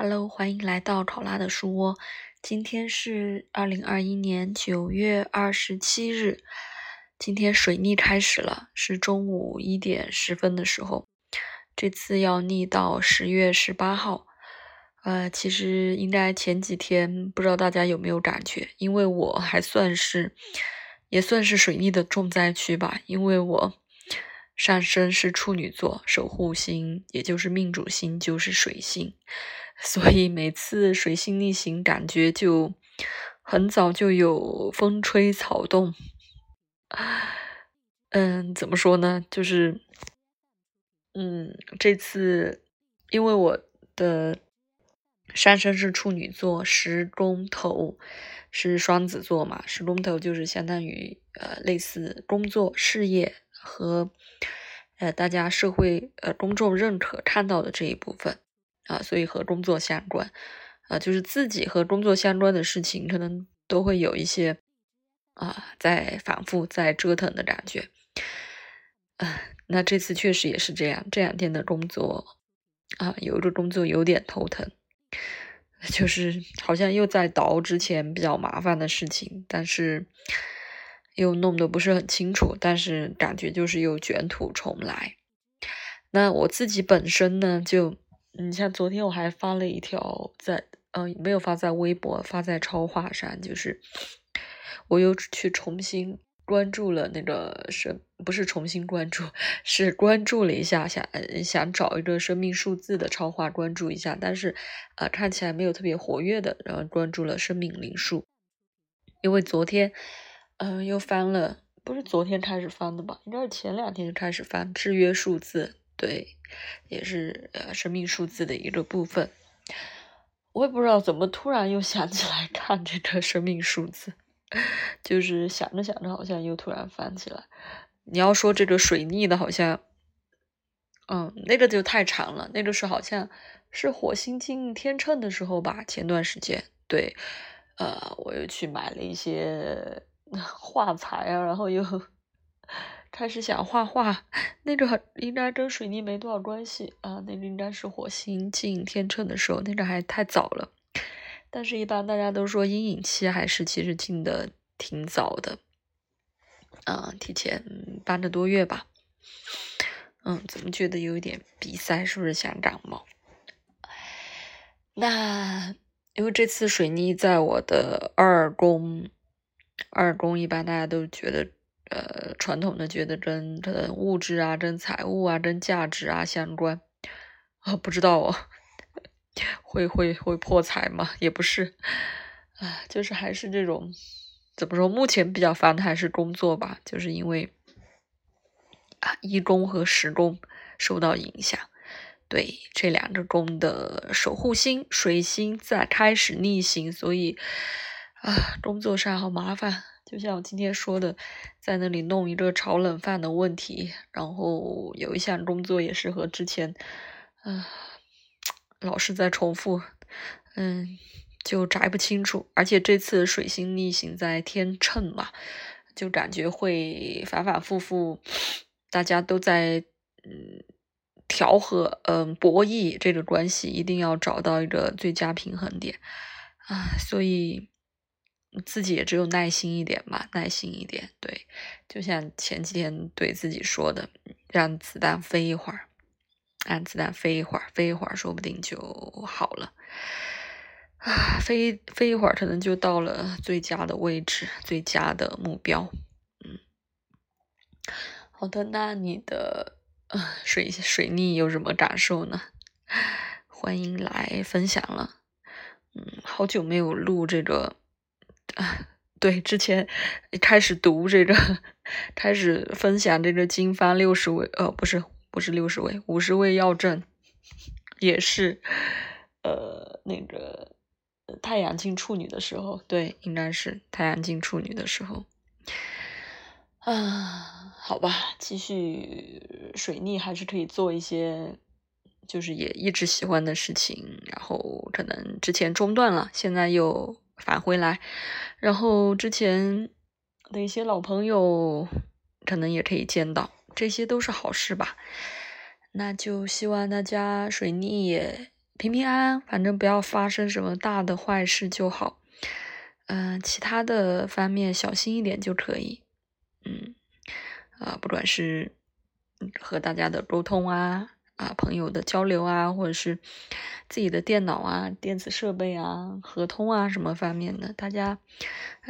Hello，欢迎来到考拉的书窝。今天是二零二一年九月二十七日，今天水逆开始了，是中午一点十分的时候。这次要逆到十月十八号。呃，其实应该前几天，不知道大家有没有感觉？因为我还算是，也算是水逆的重灾区吧，因为我上升是处女座，守护星也就是命主星就是水星。所以每次水星逆行，感觉就很早就有风吹草动。嗯，怎么说呢？就是，嗯，这次因为我的上升是处女座，十宫头是双子座嘛，十宫头就是相当于呃类似工作、事业和呃大家社会呃公众认可看到的这一部分。啊，所以和工作相关，啊，就是自己和工作相关的事情，可能都会有一些啊，在反复在折腾的感觉。啊，那这次确实也是这样，这两天的工作啊，有一个工作有点头疼，就是好像又在倒之前比较麻烦的事情，但是又弄得不是很清楚，但是感觉就是又卷土重来。那我自己本身呢，就。你像昨天我还发了一条在，嗯，没有发在微博，发在超话上，就是我又去重新关注了那个生，不是重新关注，是关注了一下，想想找一个生命数字的超话关注一下，但是啊看起来没有特别活跃的，然后关注了生命灵数，因为昨天嗯又翻了，不是昨天开始翻的吧，应该是前两天就开始翻制约数字。对，也是呃生命数字的一个部分。我也不知道怎么突然又想起来看这个生命数字，就是想着想着好像又突然翻起来。你要说这个水逆的，好像，嗯，那个就太长了。那个是好像是火星进天秤的时候吧，前段时间。对，呃，我又去买了一些 画材啊，然后又。开始想画画，那个应该跟水泥没多少关系啊，那个应该是火星进天秤的时候，那个还太早了。但是，一般大家都说阴影期还是其实进的挺早的，啊，提前半个多月吧。嗯，怎么觉得有一点鼻塞？是不是想感冒？那因为这次水逆在我的二宫，二宫一般大家都觉得。呃，传统的觉得跟跟物质啊、跟财务啊、跟价值啊相关啊，不知道哦，会会会破财吗？也不是，啊，就是还是这种怎么说？目前比较烦的还是工作吧，就是因为啊，一宫和十宫受到影响，对这两个宫的守护星水星在开始逆行，所以啊，工作上好麻烦。就像我今天说的，在那里弄一个炒冷饭的问题，然后有一项工作也是和之前，嗯，老是在重复，嗯，就摘不清楚。而且这次水星逆行在天秤嘛，就感觉会反反复复，大家都在嗯调和，嗯博弈这个关系，一定要找到一个最佳平衡点啊，所以。自己也只有耐心一点嘛，耐心一点。对，就像前几天对自己说的，让子弹飞一会儿，让子弹飞一会儿，飞一会儿，说不定就好了。啊，飞飞一会儿，可能就到了最佳的位置，最佳的目标。嗯，好的，那你的呃水水逆有什么感受呢？欢迎来分享了。嗯，好久没有录这个。对，之前开始读这个，开始分享这个经方六十味，呃，不是，不是六十味，五十味药证，也是，呃，那个太阳进处女的时候，对，应该是太阳进处女的时候。啊，好吧，继续水逆还是可以做一些，就是也一直喜欢的事情，然后可能之前中断了，现在又。返回来，然后之前的一些老朋友可能也可以见到，这些都是好事吧。那就希望大家水逆也平平安安，反正不要发生什么大的坏事就好。嗯，其他的方面小心一点就可以。嗯，啊，不管是和大家的沟通啊，啊，朋友的交流啊，或者是自己的电脑啊、电子设备啊、合同啊什么方面的，大家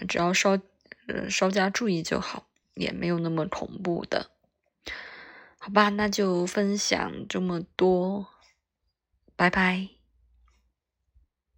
只要稍呃稍加注意就好，也没有那么恐怖的。好吧，那就分享这么多。拜拜。